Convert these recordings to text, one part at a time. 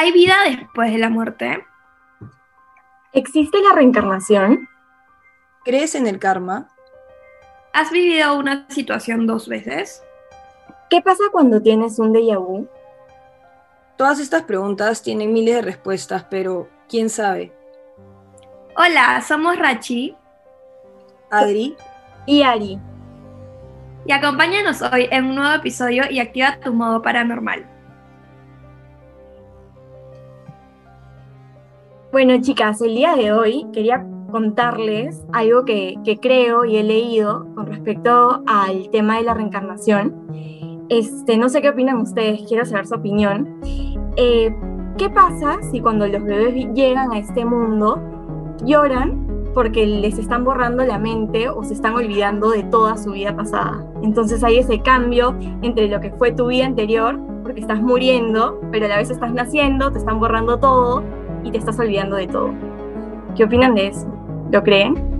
¿Hay vida después de la muerte? ¿Existe la reencarnación? ¿Crees en el karma? ¿Has vivido una situación dos veces? ¿Qué pasa cuando tienes un déjà vu? Todas estas preguntas tienen miles de respuestas, pero ¿quién sabe? Hola, somos Rachi Adri y Ari. Y acompáñanos hoy en un nuevo episodio y activa tu modo paranormal. Bueno, chicas, el día de hoy quería contarles algo que, creo y he leído con respecto al tema de la reencarnación. Este, no sé qué opinan ustedes, quiero saber su opinión. Eh, ¿Qué pasa si cuando los bebés llegan a este mundo lloran porque les están borrando la mente o se están olvidando de toda su vida pasada? Entonces hay ese cambio entre lo que fue tu vida anterior, porque estás muriendo, pero a la vez estás naciendo, te están borrando todo y te estás olvidando de todo. ¿Qué opinan de eso? ¿Lo creen?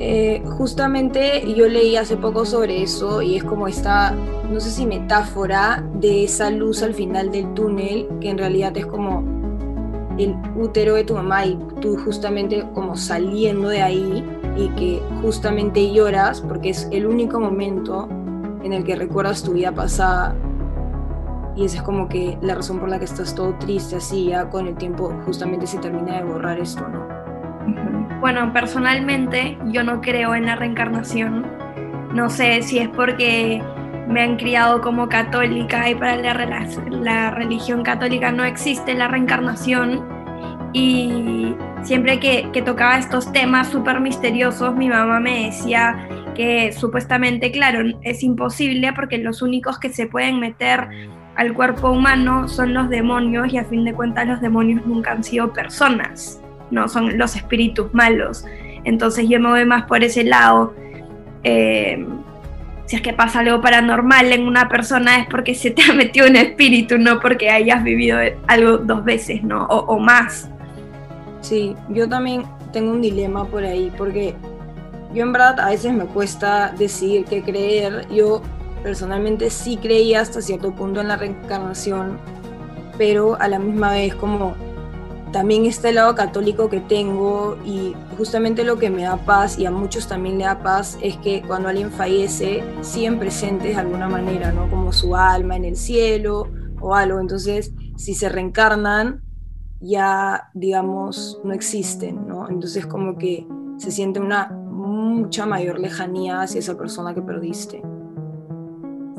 Eh, justamente yo leí hace poco sobre eso y es como esta, no sé si metáfora de esa luz al final del túnel, que en realidad es como el útero de tu mamá y tú justamente como saliendo de ahí y que justamente lloras porque es el único momento en el que recuerdas tu vida pasada y esa es como que la razón por la que estás todo triste así, ya con el tiempo justamente se termina de borrar esto, ¿no? Bueno, personalmente yo no creo en la reencarnación. No sé si es porque me han criado como católica y para la, la religión católica no existe la reencarnación. Y siempre que, que tocaba estos temas súper misteriosos, mi mamá me decía que supuestamente, claro, es imposible porque los únicos que se pueden meter al cuerpo humano son los demonios y a fin de cuentas los demonios nunca han sido personas, no son los espíritus malos. Entonces yo me voy más por ese lado. Eh, si es que pasa algo paranormal en una persona es porque se te ha metido un espíritu, no porque hayas vivido algo dos veces, ¿no? O, más. Sí, yo también tengo un dilema por ahí, porque yo en verdad a veces me cuesta decidir qué creer. Yo personalmente sí creía hasta cierto punto en la reencarnación, pero a la misma vez como también este lado católico que tengo y justamente lo que me da paz y a muchos también le da paz es que cuando alguien fallece siguen presentes de alguna manera, ¿no? Como su alma en el cielo o algo. Entonces, si se reencarnan, ya, digamos, no existen, ¿no? Entonces como que se siente una mucha mayor lejanía hacia esa persona que perdiste.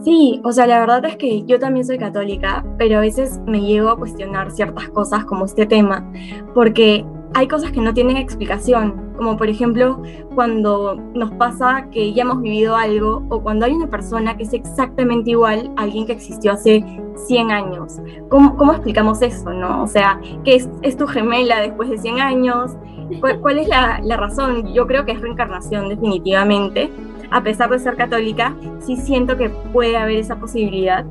Sí, o sea, la verdad es que yo también soy católica, pero a veces me llego a cuestionar ciertas cosas como este tema, porque hay cosas que no tienen explicación, como por ejemplo cuando nos pasa que ya hemos vivido algo o cuando hay una persona que es exactamente igual a alguien que existió hace 100 años. ¿Cómo, explicamos eso, no? O sea, ¿qué es, tu gemela después de 100 años? ¿Cuál, es la, la razón? Yo creo que es reencarnación definitivamente a pesar de ser católica, sí siento que puede haber esa posibilidad.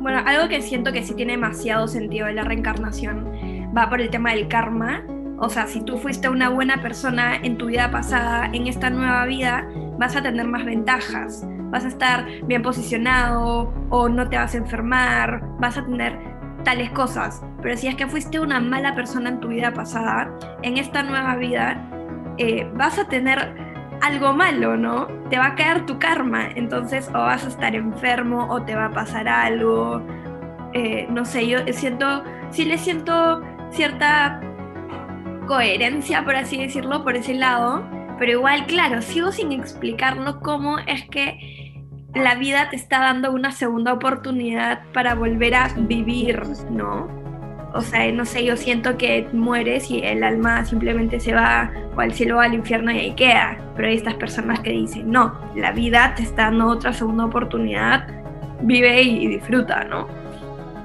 Bueno, algo que siento que sí tiene demasiado sentido de la reencarnación va por el tema del karma. O sea, si tú fuiste una buena persona en tu vida pasada, en esta nueva vida vas a tener más ventajas. Vas a estar bien posicionado o no te vas a enfermar, vas a tener tales cosas. Pero si es que fuiste una mala persona en tu vida pasada, en esta nueva vida eh, vas a tener algo malo, ¿no? Te va a caer tu karma, entonces o vas a estar enfermo o te va a pasar algo, eh, no sé, yo siento, sí le siento cierta coherencia, por así decirlo, por ese lado, pero igual, claro, sigo sin explicarlo cómo es que la vida te está dando una segunda oportunidad para volver a vivir, ¿no? O sea, no sé, yo siento que mueres y el alma simplemente se va o al cielo o al infierno y ahí queda. Pero hay estas personas que dicen, no, la vida te está dando otra segunda oportunidad, vive y disfruta, ¿no?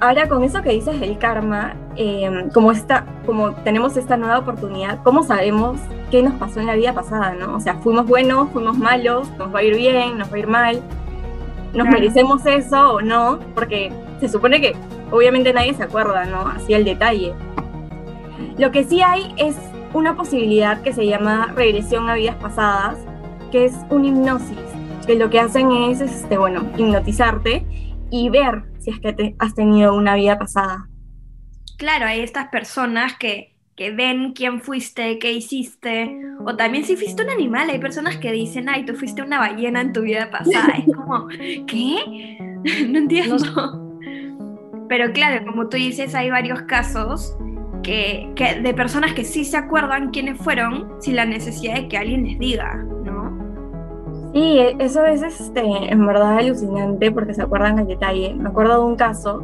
Ahora con eso que dices del karma, em, como, esta, como tenemos esta nueva oportunidad, ¿cómo sabemos qué nos pasó en la vida pasada, no? O sea, fuimos buenos, fuimos malos, nos va a ir bien, nos va a ir mal, ¿nos merecemos eso o no? Porque se supone que obviamente nadie se acuerda, ¿no? Así el detalle. Lo que sí hay es una posibilidad que se llama regresión a vidas pasadas, que es un hipnosis, que lo que hacen es, este, bueno, hipnotizarte y ver si es que te has tenido una vida pasada. claro, hay estas personas que, que ven quién fuiste, qué hiciste, o también si fuiste un animal, hay personas que dicen, ay, tú fuiste una ballena en tu vida pasada, es como, ¿qué? no entiendo. Pero claro, como tú dices, hay varios casos que, que, de personas que sí se acuerdan quiénes fueron sin la necesidad de que alguien les diga, ¿no? Sí, e, eso es este, en verdad alucinante porque se acuerdan al detalle. Me acuerdo de un caso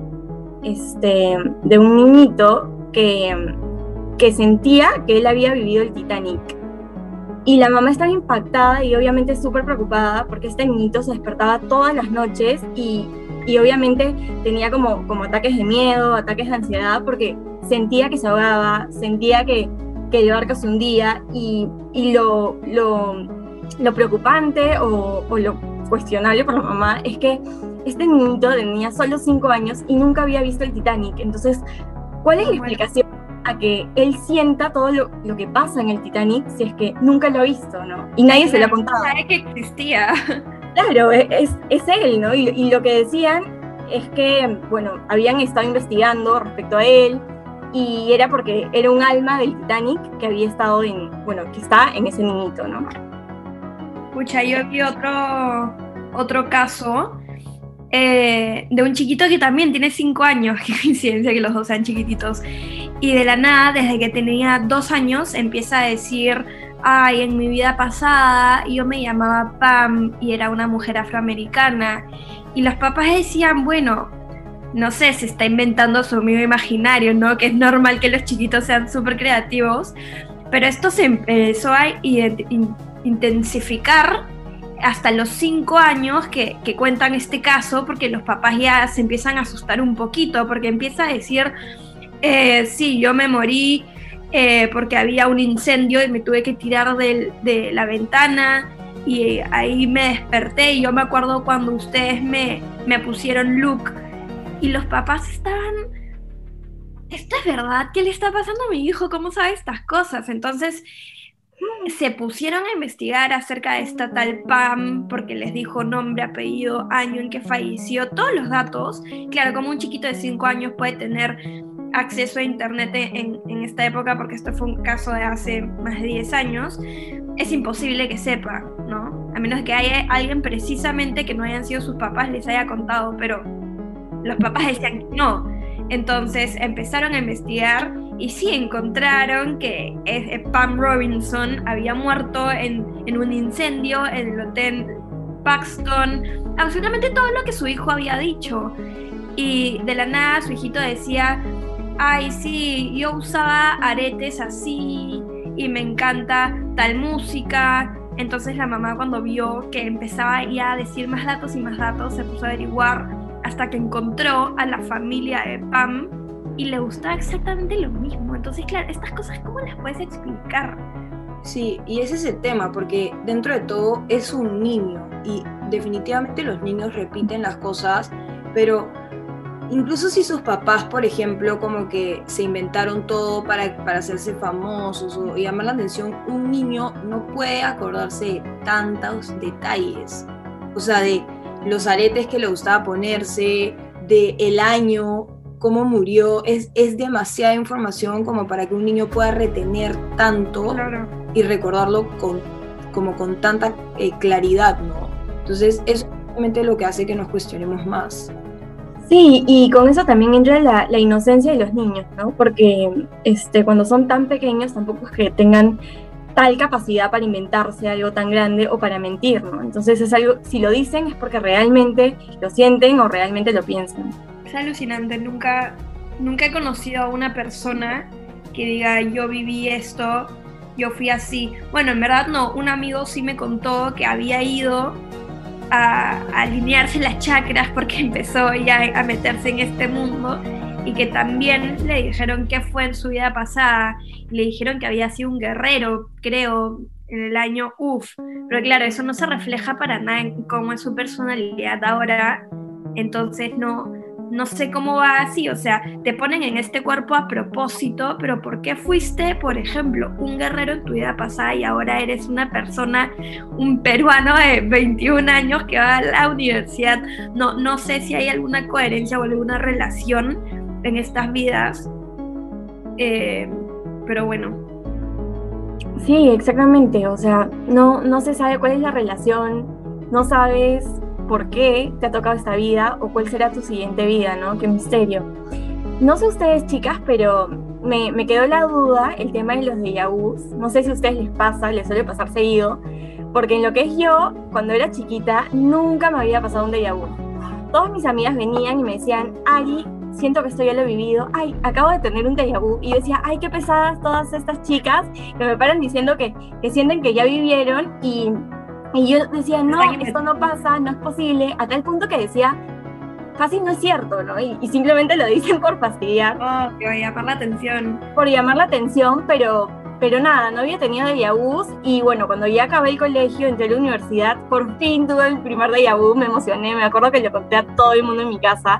este, de un niñito que que sentía que él había vivido el Titanic. Y la mamá estaba impactada y obviamente súper preocupada porque este niñito se despertaba todas las noches y, y, obviamente tenía como, como ataques de miedo, ataques de ansiedad porque sentía que se ahogaba, sentía que, que el barco se hundía y, y lo, lo, lo, preocupante o, o, lo cuestionable por la mamá es que este niñito tenía solo 5 años y nunca había visto el Titanic. Entonces, ¿cuál es la explicación a que él sienta todo lo, lo, que pasa en el Titanic si es que nunca lo ha visto, ¿no? Y nadie se lo ha contado. Sabe que existía. Claro, e, es, es él, ¿no? Y, y, lo que decían es que, bueno, habían estado investigando respecto a él y era porque era un alma del Titanic que había estado en, bueno, que está en ese niñito, ¿no? Escucha, yo vi otro, otro caso eh, de un chiquito que también tiene 5 años, qué coincidencia que los dos sean chiquititos, y de la nada, desde que tenía dos años, empieza a decir, ay, en mi vida pasada yo me llamaba Pam y era una mujer afroamericana, y los papás decían, bueno, no sé, se está inventando su amigo imaginario, ¿no? Que es normal que los chiquitos sean súper creativos, pero esto se empezó a intensificar hasta los cinco años que, que, cuentan este caso, porque los papás ya se empiezan a asustar un poquito, porque empieza a decir, eh, sí, yo me morí eh, porque había un incendio y me tuve que tirar de, de la ventana y ahí me desperté y yo me acuerdo cuando ustedes me, pusieron look y los papás estaban... ¿Esto es verdad? ¿Qué le está pasando a mi hijo? ¿Cómo sabe estas cosas? Entonces, se pusieron a investigar acerca de esta tal Pam porque les dijo nombre, apellido, año en que falleció, todos los datos. Claro, como un chiquito de 5 años puede tener acceso a internet en, en, esta época, porque esto fue un caso de hace más de 10 años, es imposible que sepa, ¿no? A menos que haya alguien precisamente que no hayan sido sus papás les haya contado, pero los papás decían que no. Entonces empezaron a investigar y sí encontraron que Pam Robinson había muerto en, en un incendio en el hotel Paxton, absolutamente todo lo que su hijo había dicho. Y de la nada su hijito decía, ay sí, yo usaba aretes así y me encanta tal música. Entonces la mamá cuando vio que empezaba ya a decir más datos y más datos, se puso a averiguar hasta que encontró a la familia de Pam y le gustaba exactamente lo mismo. Entonces, claro, estas cosas, ¿cómo las puedes explicar? Sí, y ese es el tema, porque dentro de todo es un niño y definitivamente los niños repiten las cosas, pero incluso si sus papás, por ejemplo, como que se inventaron todo para, para hacerse famosos o llamar la atención, un niño no puede acordarse de tantos detalles. O sea, de los aretes que le gustaba ponerse, de el año, cómo murió, es, es demasiada información como para que un niño pueda retener tanto y recordarlo con, como con tanta eh, claridad, ¿no? Entonces, es lo que hace que nos cuestionemos más. Sí, y con eso también entra la, la, inocencia de los niños, ¿no? Porque este, cuando son tan pequeños tampoco es que tengan tal capacidad para inventarse algo tan grande o para mentir, ¿no? Entonces es algo, si lo dicen es porque realmente lo sienten o realmente lo piensan es alucinante. Nunca, nunca he conocido a una persona que diga yo viví esto, yo fui así. Bueno, en verdad no, un amigo sí me contó que había ido alinearse las chakras porque empezó ya a meterse en este mundo y que también le dijeron que fue en su vida pasada, le dijeron que había sido un guerrero, creo, en el año UF, pero claro, eso no se refleja para nada en cómo es su personalidad ahora, entonces no, no sé cómo va así, o sea, te ponen en este cuerpo a propósito, pero ¿por qué fuiste, por ejemplo, un guerrero en tu vida pasada y ahora eres una persona, un peruano de 21 años que va a la universidad? No, no sé si hay alguna coherencia o alguna relación en estas vidas, Eh, pero bueno. Sí, exactamente. O sea, no, no se sabe cuál es la relación, no sabes por qué te ha tocado esta vida o cuál será tu siguiente vida, ¿no? Qué misterio. No sé ustedes, chicas, pero me, me quedó la duda el tema de los déjà vus. No sé si a ustedes les pasa, les suele pasar seguido, porque en lo que es yo, cuando era chiquita, nunca me había pasado un déjà vu. Todas mis amigas venían y me decían, Ari, siento que esto ya lo he vivido, ay, acabo de tener un déjà vu, y yo decía, ay, qué pesadas todas estas chicas que me paran diciendo que, que sienten que ya vivieron, y, y yo decía, no, esto no pasa, no es posible, a tal punto que decía, fácil no es cierto, ¿no? Y, y simplemente lo dicen por fastidiar. Oh, por llamar la atención. Por llamar la atención, pero, pero nada, no había tenido déjà vus y bueno, cuando ya acabé el colegio, entré a la universidad, por fin tuve el primer déjà vu, me emocioné, me acuerdo que le conté a todo el mundo en mi casa.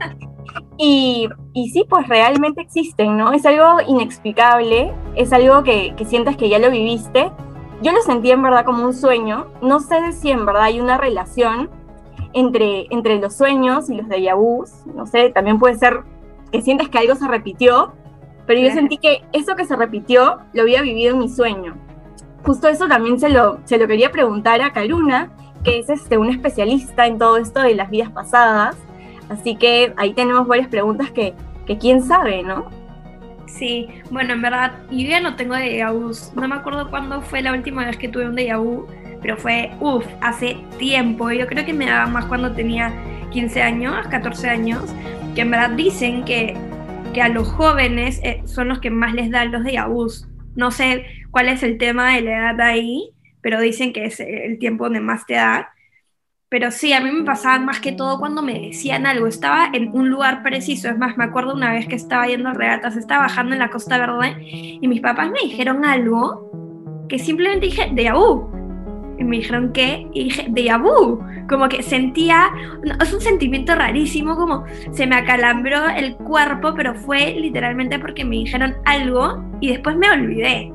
Y, y sí, pues realmente existen, ¿no? Es algo inexplicable, es algo que, que sientes que ya lo viviste. Yo lo sentí en verdad como un sueño, no sé si en verdad hay una relación entre, entre los sueños y los déjà vus, no sé, también puede ser que sientes que algo se repitió, pero yo sentí que eso que se repitió lo había vivido en mi sueño. Justo eso también se lo, se lo quería preguntar a Karuna, que es este, un especialista en todo esto de las vidas pasadas. Así que ahí tenemos varias preguntas que, que quién sabe, ¿no? Sí, bueno, en verdad, yo ya no tengo déjà vus. No me acuerdo cuándo fue la última vez que tuve un déjà vu, pero fue, uff, hace tiempo. Yo creo que me daba más cuando tenía 15 años, 14 años, que en verdad dicen que que a los jóvenes eh, son los que más les dan los déjà vus. No sé cuál es el tema de la edad ahí, pero dicen que es el tiempo donde más te da. Pero sí, a mí me pasaba más que todo cuando me decían algo. Estaba en un lugar preciso. Es más, me acuerdo una vez que estaba yendo regatas, estaba bajando en la Costa Verde y mis papás me dijeron algo que simplemente dije, déjà vu. Y me dijeron que, y dije, déjà vu como que sentía, es un sentimiento rarísimo, como se me acalambró el cuerpo, pero fue literalmente porque me dijeron algo y después me olvidé.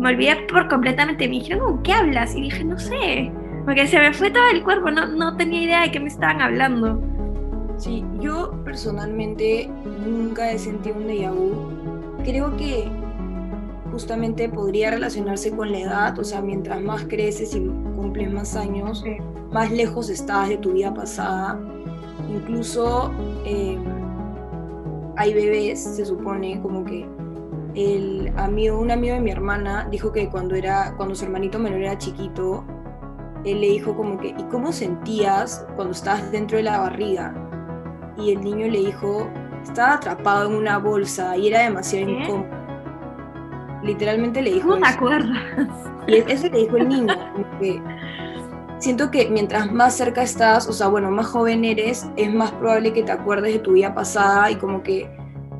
Me olvidé por completamente, me dijeron, ¿qué hablas? Y dije, no sé, porque se me fue todo el cuerpo, no, no tenía idea de qué me estaban hablando. Sí, yo personalmente nunca he sentido un déjà vu. Creo que justamente podría relacionarse con la edad, o sea, mientras más creces y cumples más años, más lejos estás de tu vida pasada. Incluso eh, hay bebés, se supone, como que el amigo, un amigo de mi hermana dijo que cuando, era, cuando su hermanito menor era chiquito, él le dijo como que, ¿y cómo sentías cuando estabas dentro de la barriga? Y el niño le dijo, estaba atrapado en una bolsa y era demasiado incómodo. Literalmente le dijo... ¿Cómo te acuerdas? Y ese le dijo el niño, que siento que mientras más cerca estás, o sea, bueno, más joven eres, es más probable que te acuerdes de tu vida pasada y como que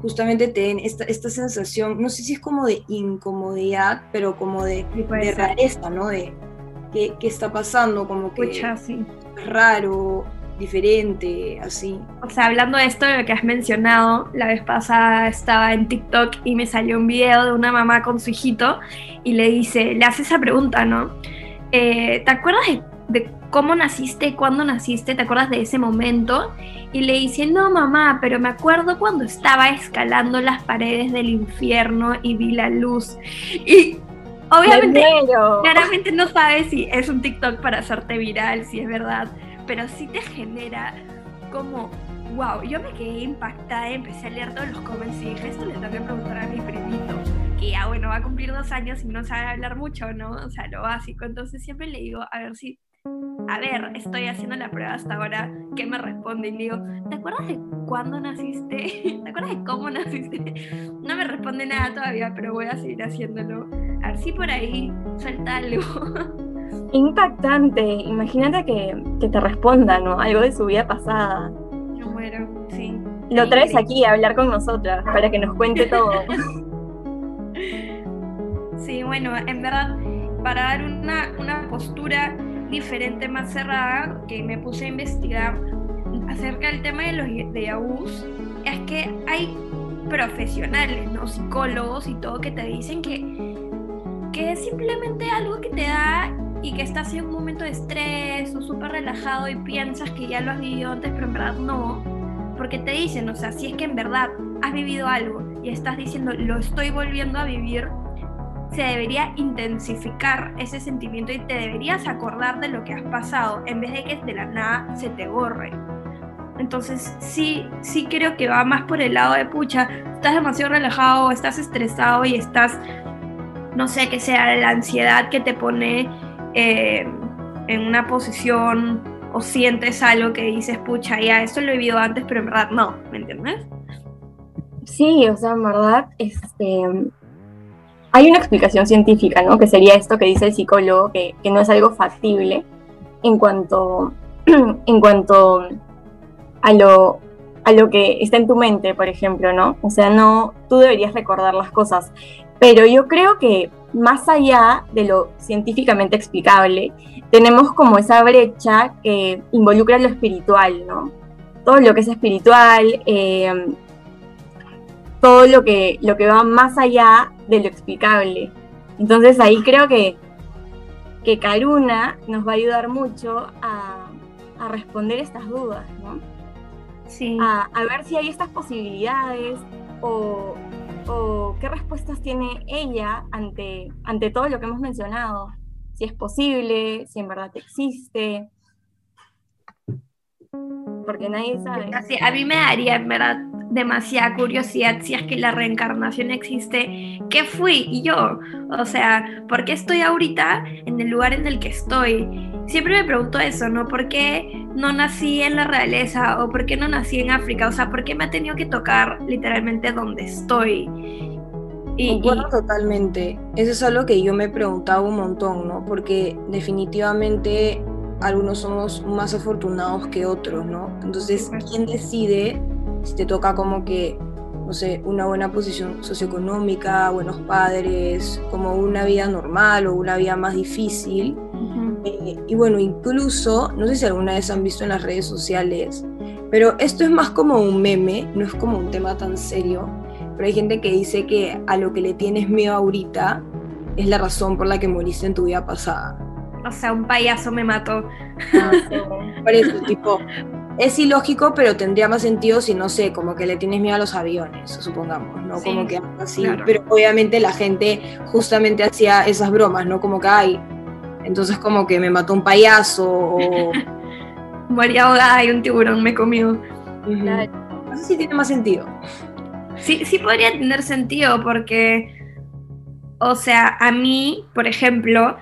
justamente te den esta, esta sensación, no sé si es como de incomodidad, pero como de, de rareza, ¿no? De qué, qué, está pasando, como que Pucha, sí. raro, diferente, así. O sea, hablando de esto, de lo que has mencionado, la vez pasada estaba en TikTok y me salió un video de una mamá con su hijito y le dice, le hace esa pregunta, ¿no? Eh, ¿Te acuerdas de de cómo naciste, cuándo naciste, ¿te acuerdas de ese momento? Y le dice, no mamá, pero me acuerdo cuando estaba escalando las paredes del infierno y vi la luz. Y obviamente, claramente no sabes si es un TikTok para hacerte viral, si es verdad, pero sí te genera como, wow, yo me quedé impactada, empecé a leer todos los comments y dije, esto le tengo que preguntar a mi primito, que ya bueno, va a cumplir dos años y no sabe hablar mucho, ¿no? O sea, lo básico, entonces siempre le digo, a ver si a ver, estoy haciendo la prueba hasta ahora, ¿qué me responde? Y le digo, ¿te acuerdas de cuándo naciste? ¿Te acuerdas de cómo naciste? No me responde nada todavía, pero voy a seguir haciéndolo. A ver si por ahí suelta algo. Impactante. Imagínate que, que te responda, ¿no? Algo de su vida pasada. Yo muero, sí. Lo traes aquí a hablar con nosotras para que nos cuente todo. Sí, bueno, en verdad, para dar una, una postura diferente, más cerrada, que me puse a investigar acerca del tema de los de vus, es que hay profesionales, ¿no? psicólogos y todo, que te dicen que, que es simplemente algo que te da y que estás en un momento de estrés o súper relajado y piensas que ya lo has vivido antes, pero en verdad no. porque te dicen, o sea, si es que en verdad has vivido algo y estás diciendo, lo estoy volviendo a vivir, se debería intensificar ese sentimiento y te deberías acordar de lo que has pasado en vez de que de la nada se te borre. Entonces sí, sí creo que va más por el lado de pucha, estás demasiado relajado, estás estresado y estás, no sé, que sea la ansiedad que te pone eh, en una posición o sientes algo que dices, pucha, ya, esto lo he vivido antes, pero en verdad no, ¿me entiendes? Sí, o sea, en verdad, este, hay una explicación científica, ¿no? Que sería esto que dice el psicólogo, que, no es algo factible en cuanto, en cuanto a lo, a lo que está en tu mente, por ejemplo, ¿no? O sea, no, tú deberías recordar las cosas, pero yo creo que más allá de lo científicamente explicable, tenemos como esa brecha que involucra lo espiritual, ¿no? Todo lo que es espiritual, eh, todo lo que, lo que va más allá de lo explicable. Entonces ahí creo que, que Karuna nos va a ayudar mucho a, a responder estas dudas, ¿no? Sí. A, a, ver si hay estas posibilidades o, o, qué respuestas tiene ella ante, ante todo lo que hemos mencionado. Si es posible, si en verdad existe. Porque nadie sabe. A mí me daría en verdad demasiada curiosidad si es que la reencarnación existe, ¿qué fui yo? O sea, ¿por qué estoy ahorita en el lugar en el que estoy? Siempre me pregunto eso, ¿no? ¿Por qué no nací en la realeza o por qué no nací en África? O sea, ¿por qué me ha tenido que tocar literalmente donde estoy? Y, Concuerdo y... totalmente. Eso es algo que yo me preguntaba un montón, ¿no? Porque definitivamente algunos somos más afortunados que otros, ¿no? Entonces, ¿quién decide si te toca como que, no sé, una buena posición socioeconómica, buenos padres, como una vida normal o una vida más difícil. Uh-huh. eh, y bueno, incluso, no sé si alguna vez han visto en las redes sociales, pero esto es más como un meme, no es como un tema tan serio, pero hay gente que dice que a lo que le tienes miedo ahorita es la razón por la que moriste en tu vida pasada. O sea, un payaso me mató. Ah, por eso, tipo, es ilógico, pero tendría más sentido si, no sé, como que le tienes miedo a los aviones, supongamos, ¿no? Sí, como que así. Claro. Pero obviamente la gente justamente hacía esas bromas, ¿no? Como que, ay, entonces como que me mató un payaso o... Moría ahogada y un tiburón me comió. Uh -huh. claro. No sé si tiene más sentido. Sí, sí podría tener sentido porque, o sea, a mí, por ejemplo,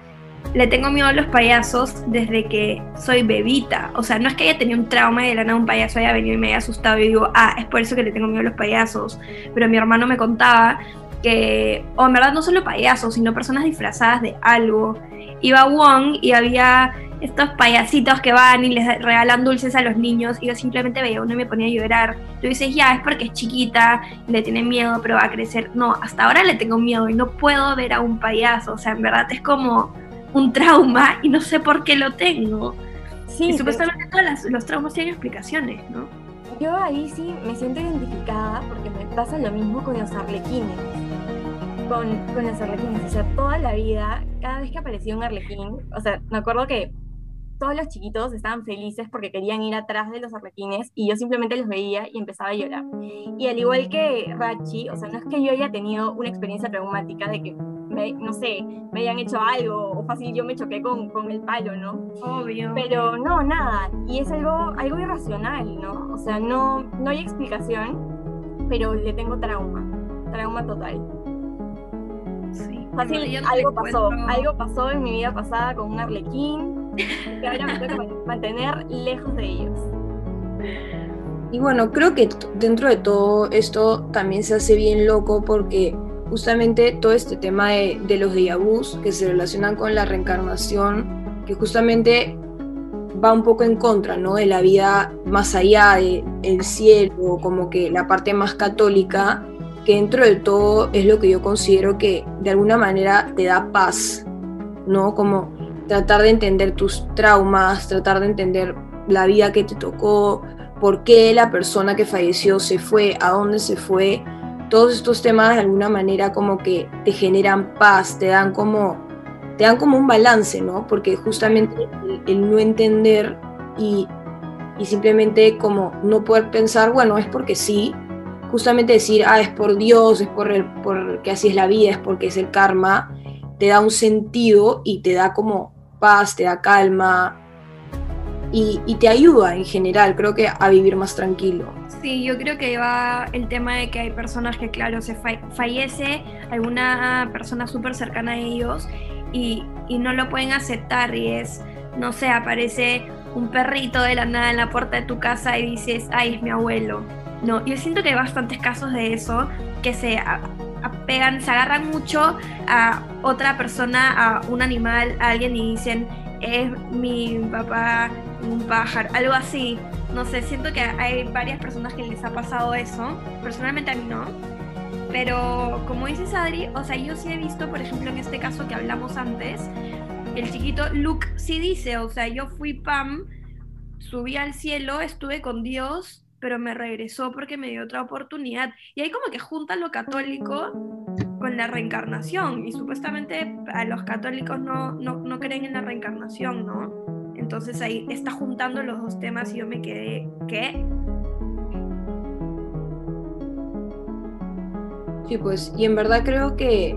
le tengo miedo a los payasos desde que soy bebita. O sea, no es que haya tenido un trauma y de la nada un payaso haya venido y me haya asustado y digo, ah, es por eso que le tengo miedo a los payasos. Pero mi hermano me contaba que, o en verdad no solo payasos, sino personas disfrazadas de algo. Iba a Wong y había estos payasitos que van y les regalan dulces a los niños y yo simplemente veía uno y me ponía a llorar. Tú dices, ya, es porque es chiquita, le tiene miedo, pero va a crecer. No, hasta ahora le tengo miedo y no puedo ver a un payaso. O sea, en verdad es como un trauma y no sé por qué lo tengo. Sí, y supuestamente todos las, los traumas tienen explicaciones, ¿no? Yo ahí sí me siento identificada porque me pasa lo mismo con los arlequines. Con, con los arlequines, o sea, toda la vida, cada vez que aparecía un arlequín, o sea, me acuerdo que todos los chiquitos estaban felices porque querían ir atrás de los arlequines y yo simplemente los veía y empezaba a llorar. Y al igual que Rachi, o sea, no es que yo haya tenido una experiencia traumática de que me, no sé, me hayan hecho algo o fácil yo me choqué con, con el palo, ¿no? Obvio. Pero no, nada. Y es algo, algo irracional, ¿no? O sea, no, no hay explicación, pero le tengo trauma, trauma total. Sí. Fácil, no algo pasó, algo pasó en mi vida pasada con un arlequín que ahora me tengo que mantener lejos de ellos. Y bueno, creo que dentro de todo esto también se hace bien loco porque justamente todo este tema de, de los diabús que se relacionan con la reencarnación, que justamente va un poco en contra ¿no? de la vida más allá del el cielo, como que la parte más católica, que dentro de todo es lo que yo considero que de alguna manera te da paz, ¿no? Como tratar de entender tus traumas, tratar de entender la vida que te tocó, por qué la persona que falleció se fue, a dónde se fue. Todos estos temas de alguna manera como que te generan paz, te dan como, te dan como un balance, ¿no? Porque justamente el, no entender y y simplemente como no poder pensar, bueno, es porque sí, justamente decir, ah, es por Dios, es por el, porque así es la vida, es porque es el karma, te da un sentido y te da como paz, te da calma y, y te ayuda en general, creo que a vivir más tranquilo. Sí, yo creo que va el tema de que hay personas que, claro, se fallece alguna persona súper cercana a ellos y, y, no lo pueden aceptar y es, no sé, aparece un perrito de la nada en la puerta de tu casa y dices, ay, es mi abuelo. No, yo siento que hay bastantes casos de eso que se apegan, se agarran mucho a otra persona, a un animal, a alguien y dicen, es mi papá, un pájaro, algo así. No sé, siento que hay varias personas que les ha pasado eso. Personalmente a mí no. Pero como dices Adri, o sea, yo sí he visto, por ejemplo, en este caso que hablamos antes, el chiquito Luke sí dice, o sea, yo fui Pam, subí al cielo, estuve con Dios, pero me regresó porque me dio otra oportunidad. Y ahí como que juntan lo católico con la reencarnación. Y supuestamente a los católicos no, no, no creen en la reencarnación, ¿no? Entonces ahí está juntando los dos temas y yo me quedé, ¿qué? Sí, pues, y en verdad creo que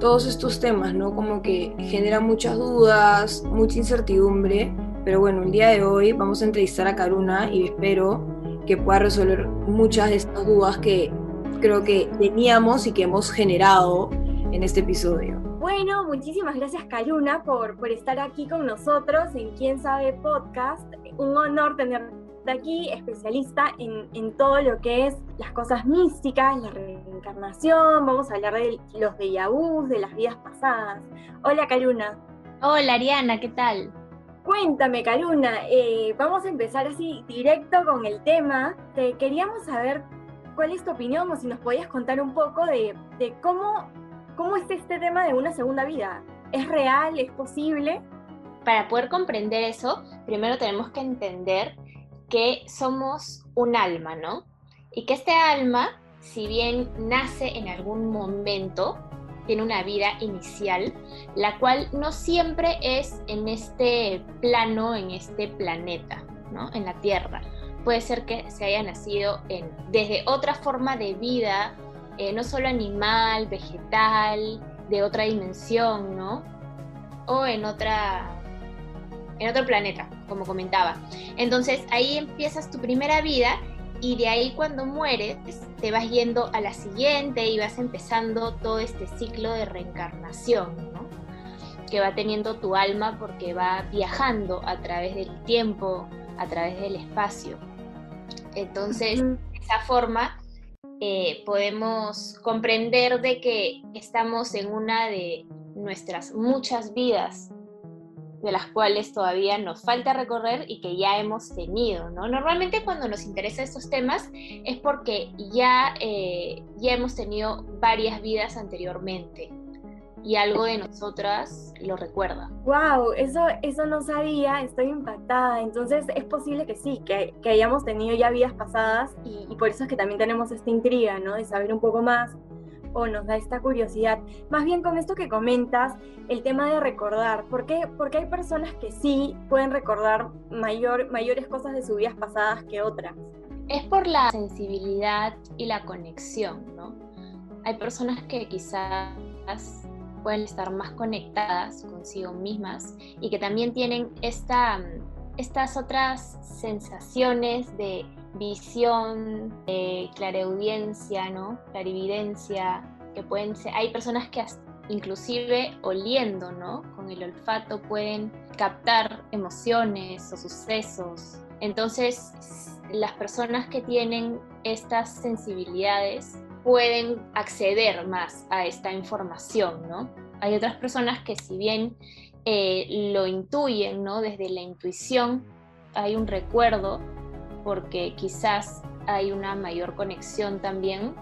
todos estos temas, ¿no? Como que generan muchas dudas, mucha incertidumbre, pero bueno, el día de hoy vamos a entrevistar a Karuna y espero que pueda resolver muchas de estas dudas que creo que teníamos y que hemos generado en este episodio. Bueno, muchísimas gracias Karuna por, por estar aquí con nosotros en Quién Sabe Podcast. Un honor tenerte aquí, especialista en, en, todo lo que es las cosas místicas, la reencarnación, vamos a hablar de los de de las vidas pasadas. Hola Karuna. Hola Ariana, ¿qué tal? Cuéntame, Karuna, eh, vamos a empezar así directo con el tema. Te queríamos saber cuál es tu opinión o si nos podías contar un poco de, de cómo ¿Cómo es este tema de una segunda vida? ¿Es real? ¿Es posible? Para poder comprender eso, primero tenemos que entender que somos un alma, ¿no? Y que este alma, si bien nace en algún momento, tiene una vida inicial, la cual no siempre es en este plano, en este planeta, ¿no? En la Tierra. Puede ser que se haya nacido desde otra forma de vida eh, no solo animal, vegetal, de otra dimensión, ¿no? O en otra en otro planeta, como comentaba. Entonces ahí empiezas tu primera vida y de ahí cuando mueres te vas yendo a la siguiente y vas empezando todo este ciclo de reencarnación, ¿no? Que va teniendo tu alma porque va viajando a través del tiempo, a través del espacio. Entonces, de esa forma eh, podemos comprender de que estamos en una de nuestras muchas vidas de las cuales todavía nos falta recorrer y que ya hemos tenido, ¿no? Normalmente cuando nos interesan estos temas es porque ya, eh, ya hemos tenido varias vidas anteriormente y algo de nosotras lo recuerda. Wow, eso, eso no sabía, estoy impactada. Entonces es posible que sí, que, que hayamos tenido ya vidas pasadas y, y, por eso es que también tenemos esta intriga, ¿no? De saber un poco más o nos da esta curiosidad. Más bien con esto que comentas, el tema de recordar, ¿por qué? Porque hay personas que sí pueden recordar mayor, mayores cosas de sus vidas pasadas que otras. Es por la sensibilidad y la conexión, ¿no? Hay personas que quizás pueden estar más conectadas consigo mismas y que también tienen esta, estas otras sensaciones de visión, de clareaudiencia, ¿no? clarividencia, que pueden hay personas que inclusive oliendo, ¿no? Con el olfato pueden captar emociones o sucesos. Entonces, las personas que tienen estas sensibilidades pueden acceder más a esta información, ¿no? Hay otras personas que si bien eh, lo intuyen, ¿no? Desde la intuición hay un recuerdo, porque quizás hay una mayor conexión también,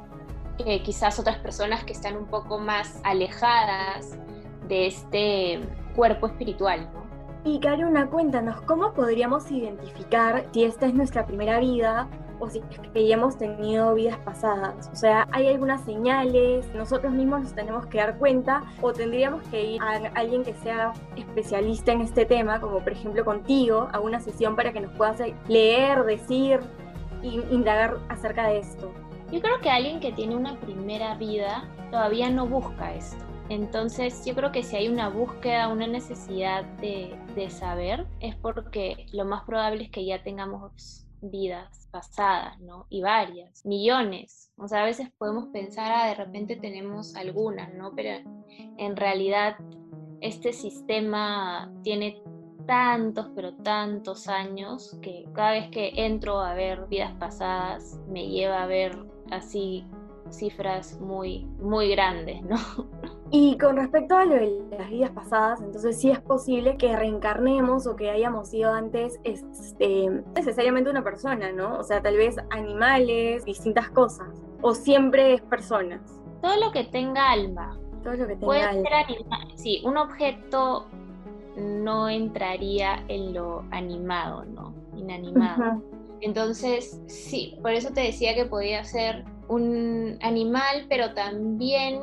quizás otras personas que están un poco más alejadas de este cuerpo espiritual, ¿no? Y Karuna, cuéntanos, ¿cómo podríamos identificar si esta es nuestra primera vida o si es que ya hemos tenido vidas pasadas. O sea, hay algunas señales, nosotros mismos nos tenemos que dar cuenta o tendríamos que ir a alguien que sea especialista en este tema, como por ejemplo contigo, a una sesión para que nos puedas leer, decir y indagar acerca de esto. Yo creo que alguien que tiene una primera vida todavía no busca esto. Entonces yo creo que si hay una búsqueda, una necesidad de, de saber, es porque lo más probable es que ya tengamos vidas pasadas, ¿no? Y varias, millones. O sea, a veces podemos pensar, ah, de repente tenemos algunas, ¿no? Pero en realidad este sistema tiene tantos, pero tantos años que cada vez que entro a ver vidas pasadas me lleva a ver así cifras muy, muy grandes, ¿no? Y con respecto a lo de las vidas pasadas, entonces sí es posible que reencarnemos o que hayamos sido antes este, necesariamente una persona, ¿no? O sea, tal vez animales, distintas cosas, o siempre es personas. Todo lo que tenga alma. Todo lo que tenga Puede alma. ser animal. Sí, un objeto no entraría en lo animado, ¿no? Inanimado. Entonces, sí, por eso te decía que podía ser un animal, pero también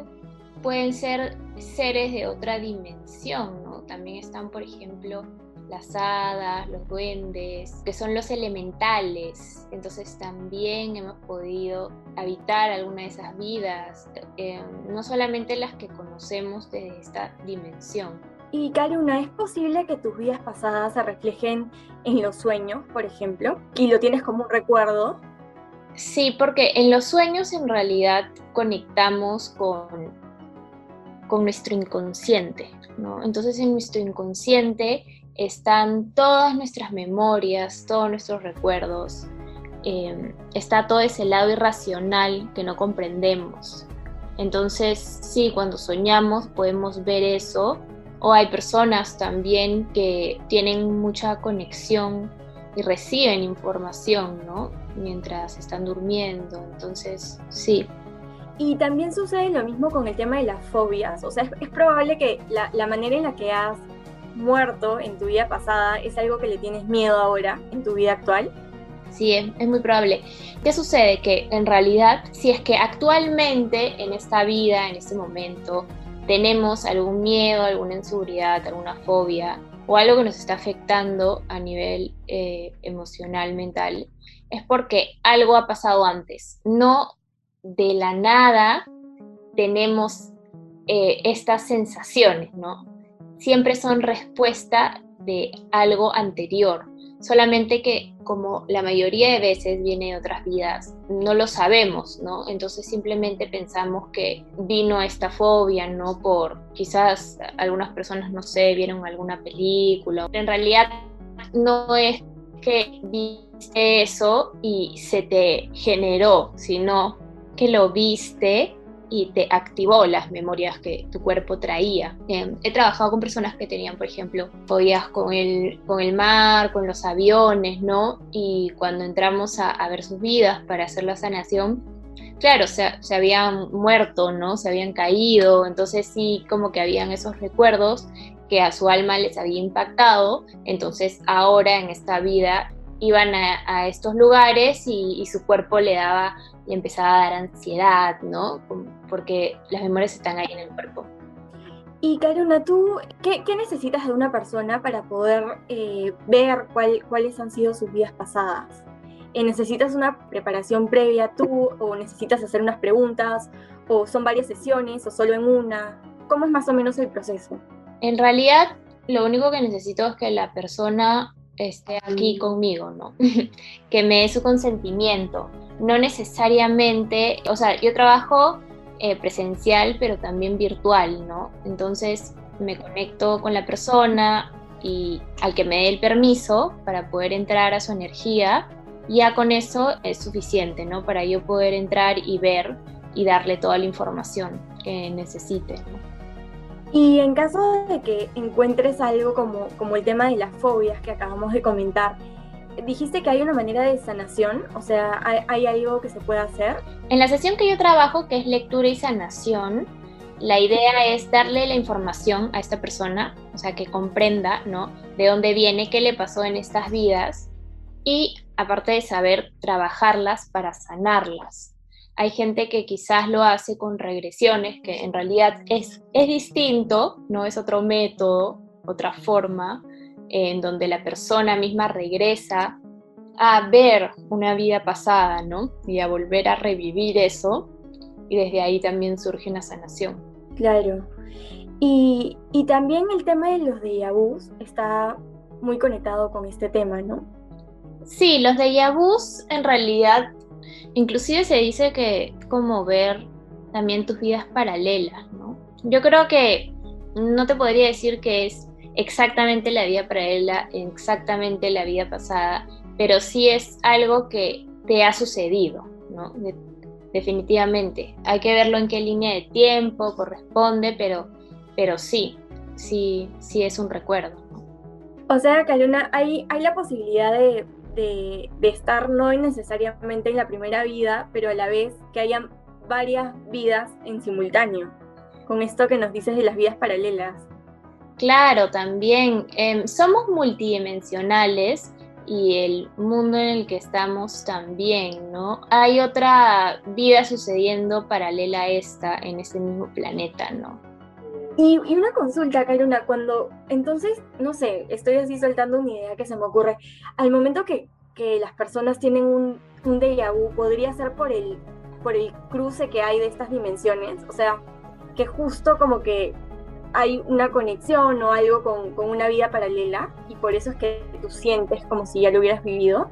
pueden ser seres de otra dimensión, ¿no? También están, por ejemplo, las hadas, los duendes, que son los elementales. Entonces también hemos podido habitar alguna de esas vidas, eh, no solamente las que conocemos desde esta dimensión. Y Karuna, ¿es posible que tus vidas pasadas se reflejen en los sueños, por ejemplo? Y lo tienes como un recuerdo. Sí, porque en los sueños en realidad conectamos con, con nuestro inconsciente, ¿no? Entonces en nuestro inconsciente están todas nuestras memorias, todos nuestros recuerdos, eh, está todo ese lado irracional que no comprendemos. Entonces, sí, cuando soñamos podemos ver eso, o hay personas también que tienen mucha conexión y reciben información, ¿no? Mientras están durmiendo. Entonces, sí. Y también sucede lo mismo con el tema de las fobias. O sea, es, es probable que la, la, manera en la que has muerto en tu vida pasada es algo que le tienes miedo ahora en tu vida actual. Sí, es, es, muy probable. ¿Qué sucede? Que en realidad, si es que actualmente en esta vida, en este momento, tenemos algún miedo, alguna inseguridad, alguna fobia o algo que nos está afectando a nivel eh, emocional, mental, es porque algo ha pasado antes. No de la nada tenemos eh, estas sensaciones, ¿no? Siempre son respuesta de algo anterior, solamente que como la mayoría de veces viene de otras vidas, no lo sabemos, ¿no? Entonces simplemente pensamos que vino esta fobia, ¿no? Por quizás algunas personas, no sé, vieron alguna película. En realidad no es que viste eso y se te generó, sino que lo viste y te activó las memorias que tu cuerpo traía. Eh, he trabajado con personas que tenían, por ejemplo, fobias con el, con el mar, con los aviones, ¿no? Y cuando entramos a, ver sus vidas para hacer la sanación, claro, se, se, habían muerto, ¿no? Se habían caído, entonces sí, como que habían esos recuerdos que a su alma les había impactado, entonces ahora en esta vida iban a, a estos lugares y, y su cuerpo le daba y empezaba a dar ansiedad, ¿no? Porque las memorias están ahí en el cuerpo. Y Karuna, ¿tú qué, qué necesitas de una persona para poder eh, ver cuál, cuáles han sido sus vidas pasadas? Eh, ¿Necesitas una preparación previa tú o necesitas hacer unas preguntas o son varias sesiones o solo en una? ¿Cómo es más o menos el proceso? En realidad, lo único que necesito es que la persona esté aquí conmigo, ¿no? que me dé su consentimiento no necesariamente, o sea, yo trabajo eh, presencial, pero también virtual, ¿no? Entonces me conecto con la persona y al que me dé el permiso para poder entrar a su energía, ya con eso es suficiente, ¿no? Para yo poder entrar y ver y darle toda la información que necesite, ¿no? Y en caso de que encuentres algo como, como el tema de las fobias que acabamos de comentar, dijiste que hay una manera de sanación, o sea, ¿hay, ¿hay, algo que se pueda hacer? En la sesión que yo trabajo, que es lectura y sanación, la idea es darle la información a esta persona, o sea, que comprenda, ¿no? De dónde viene, qué le pasó en estas vidas, y aparte de saber trabajarlas para sanarlas. Hay gente que quizás lo hace con regresiones, que en realidad es, es distinto, no es otro método, otra forma, en donde la persona misma regresa a ver una vida pasada, ¿no? Y a volver a revivir eso, y desde ahí también surge una sanación. Claro. Y, y también el tema de los vus está muy conectado con este tema, ¿no? Sí, los vus en realidad, inclusive se dice que como ver también tus vidas paralelas, ¿no? Yo creo que no te podría decir que es exactamente la vida paralela, exactamente la vida pasada, pero sí es algo que te ha sucedido, ¿no? definitivamente. Hay que verlo en qué línea de tiempo corresponde, pero, pero sí, sí, sí es un recuerdo. O sea, Caluna, hay, hay la posibilidad de, de, estar no necesariamente en la primera vida, pero a la vez que hayan varias vidas en simultáneo, con esto que nos dices de las vidas paralelas. Claro, también em, somos multidimensionales y el mundo en el que estamos también, ¿no? Hay otra vida sucediendo paralela a esta en este mismo planeta, ¿no? Y, una consulta, Karuna, cuando entonces, no sé, estoy así soltando una idea que se me ocurre, al momento que, que las personas tienen un, un déjà vu, podría ser por el, por el cruce que hay de estas dimensiones, o sea, que justo como que hay una conexión o algo con, con una vida paralela y por eso es que tú sientes como si ya lo hubieras vivido.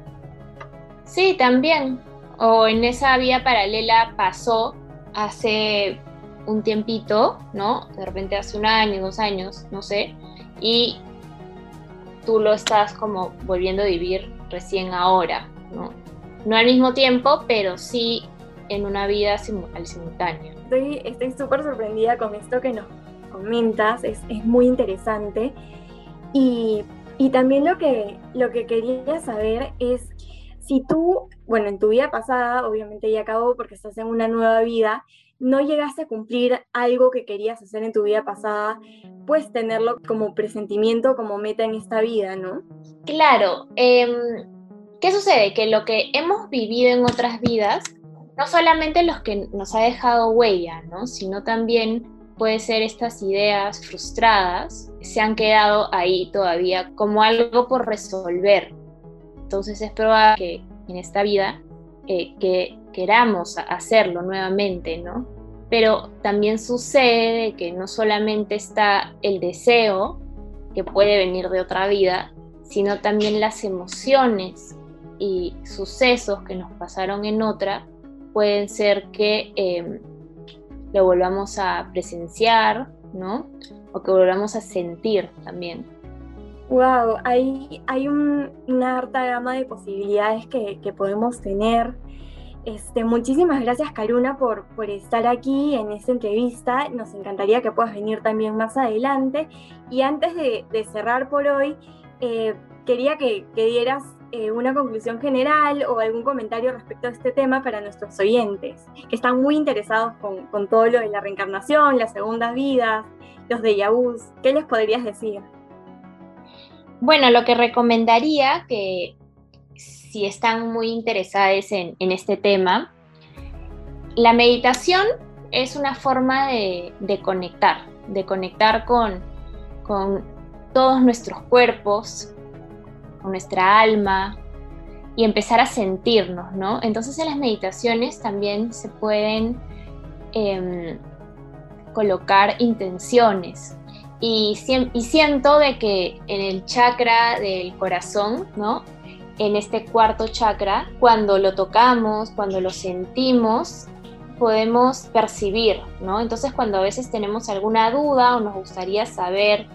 Sí, también. O en esa vida paralela pasó hace un tiempito, ¿no? De repente hace un año, dos años, no sé, y tú lo estás como volviendo a vivir recién ahora, ¿no? No al mismo tiempo, pero sí en una vida al simultáneo. Estoy súper sorprendida con esto que nos comentas, es, es muy interesante. Y, y, también lo que, lo que quería saber es si tú, bueno, en tu vida pasada, obviamente ya acabó porque estás en una nueva vida, no llegaste a cumplir algo que querías hacer en tu vida pasada, puedes tenerlo como presentimiento, como meta en esta vida, ¿no? Claro. Em, ¿Qué sucede? Que lo que hemos vivido en otras vidas, no solamente los que nos ha dejado huella, ¿no? Sino también puede ser estas ideas frustradas, se han quedado ahí todavía como algo por resolver. Entonces es probable que en esta vida eh, que queramos hacerlo nuevamente, ¿no? Pero también sucede que no solamente está el deseo, que puede venir de otra vida, sino también las emociones y sucesos que nos pasaron en otra pueden ser que em, lo volvamos a presenciar, ¿no? O que volvamos a sentir también. Wow, hay, hay una harta gama de posibilidades que, que podemos tener este, muchísimas gracias, Karuna, por, estar aquí en esta entrevista. Nos encantaría que puedas venir también más adelante. Y antes de, cerrar por hoy, eh, quería que, dieras eh, una conclusión general o algún comentario respecto a este tema para nuestros oyentes, que están muy interesados con, todo lo de la reencarnación, las segundas vidas, los de vus. ¿Qué les podrías decir? Bueno, lo que recomendaría que si están muy interesadas en, este tema. La meditación es una forma de, conectar, de conectar con, con todos nuestros cuerpos, con nuestra alma y empezar a sentirnos, ¿no? Entonces en las meditaciones también se pueden em, colocar intenciones y, y, siento de que en el chakra del corazón, ¿no? En este cuarto chakra, cuando lo tocamos, cuando lo sentimos, podemos percibir, ¿no? Entonces cuando a veces tenemos alguna duda o nos gustaría saber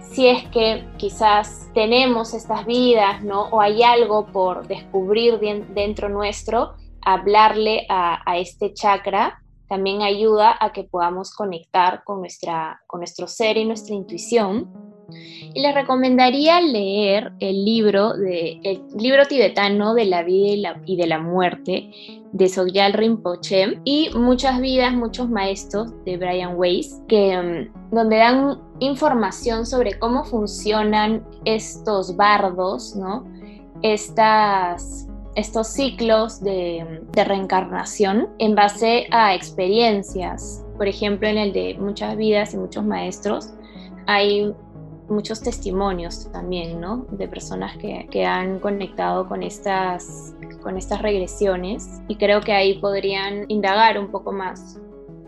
si es que quizás tenemos estas vidas, ¿no? O hay algo por descubrir dentro nuestro, hablarle a, este chakra también ayuda a que podamos conectar con, nuestra, con nuestro ser y nuestra intuición y les recomendaría leer el libro, de, el libro tibetano de la vida y, de la muerte de Sogyal Rinpoche y muchas vidas, muchos maestros de Brian Weiss, que, mm, donde dan información sobre cómo funcionan estos bardos, ¿no? Estas estos ciclos de, de reencarnación en base a experiencias. Por ejemplo, en el de muchas vidas y muchos maestros, hay muchos testimonios también, ¿no? De personas que, que, han conectado con estas, con estas regresiones y creo que ahí podrían indagar un poco más.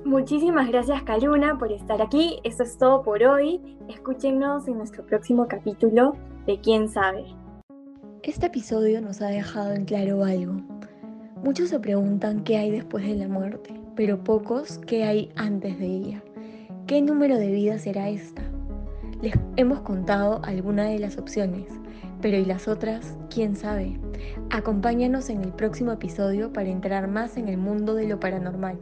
Muchísimas gracias Caluna por estar aquí. Eso es todo por hoy. Escúchenos en nuestro próximo capítulo de Quién sabe. Este episodio nos ha dejado en claro algo. Muchos se preguntan qué hay después de la muerte, pero pocos qué hay antes de ella. ¿Qué número de vida será esta? Les hemos contado algunas de las opciones, pero ¿y las otras? ¿Quién sabe? Acompáñanos en el próximo episodio para entrar más en el mundo de lo paranormal.